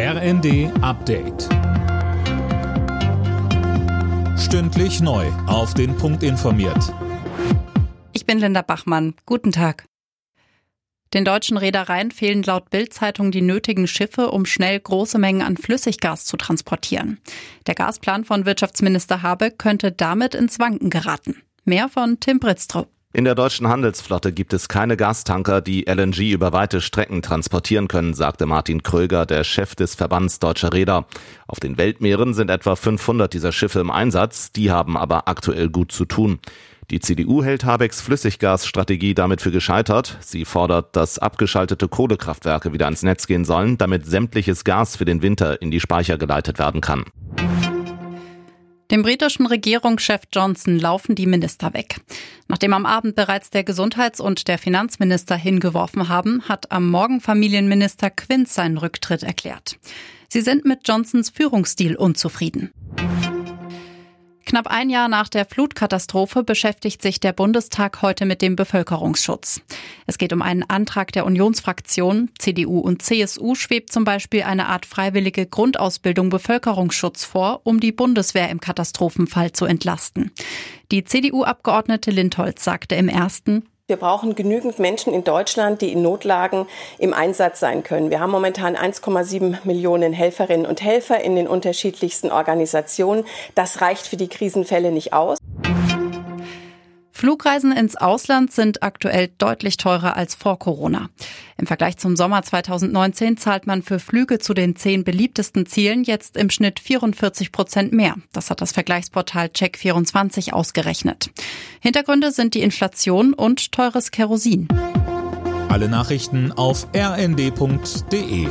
RND Update. Stündlich neu. Auf den Punkt informiert. Ich bin Linda Bachmann. Guten Tag. Den deutschen Reedereien fehlen laut Bild-Zeitung die nötigen Schiffe, um schnell große Mengen an Flüssiggas zu transportieren. Der Gasplan von Wirtschaftsminister Habe könnte damit ins Wanken geraten. Mehr von Tim Britztrup. In der deutschen Handelsflotte gibt es keine Gastanker, die LNG über weite Strecken transportieren können, sagte Martin Kröger, der Chef des Verbands Deutscher Räder. Auf den Weltmeeren sind etwa 500 dieser Schiffe im Einsatz, die haben aber aktuell gut zu tun. Die CDU hält Habecks Flüssiggasstrategie damit für gescheitert. Sie fordert, dass abgeschaltete Kohlekraftwerke wieder ans Netz gehen sollen, damit sämtliches Gas für den Winter in die Speicher geleitet werden kann. Dem britischen Regierungschef Johnson laufen die Minister weg. Nachdem am Abend bereits der Gesundheits- und der Finanzminister hingeworfen haben, hat am Morgen Familienminister Quint seinen Rücktritt erklärt. Sie sind mit Johnsons Führungsstil unzufrieden. Knapp ein Jahr nach der Flutkatastrophe beschäftigt sich der Bundestag heute mit dem Bevölkerungsschutz. Es geht um einen Antrag der Unionsfraktion. CDU und CSU schwebt zum Beispiel eine Art freiwillige Grundausbildung Bevölkerungsschutz vor, um die Bundeswehr im Katastrophenfall zu entlasten. Die CDU-Abgeordnete Lindholz sagte im ersten, wir brauchen genügend Menschen in Deutschland, die in Notlagen im Einsatz sein können. Wir haben momentan 1,7 Millionen Helferinnen und Helfer in den unterschiedlichsten Organisationen. Das reicht für die Krisenfälle nicht aus. Flugreisen ins Ausland sind aktuell deutlich teurer als vor Corona. Im Vergleich zum Sommer 2019 zahlt man für Flüge zu den zehn beliebtesten Zielen jetzt im Schnitt 44 Prozent mehr. Das hat das Vergleichsportal Check24 ausgerechnet. Hintergründe sind die Inflation und teures Kerosin. Alle Nachrichten auf rnd.de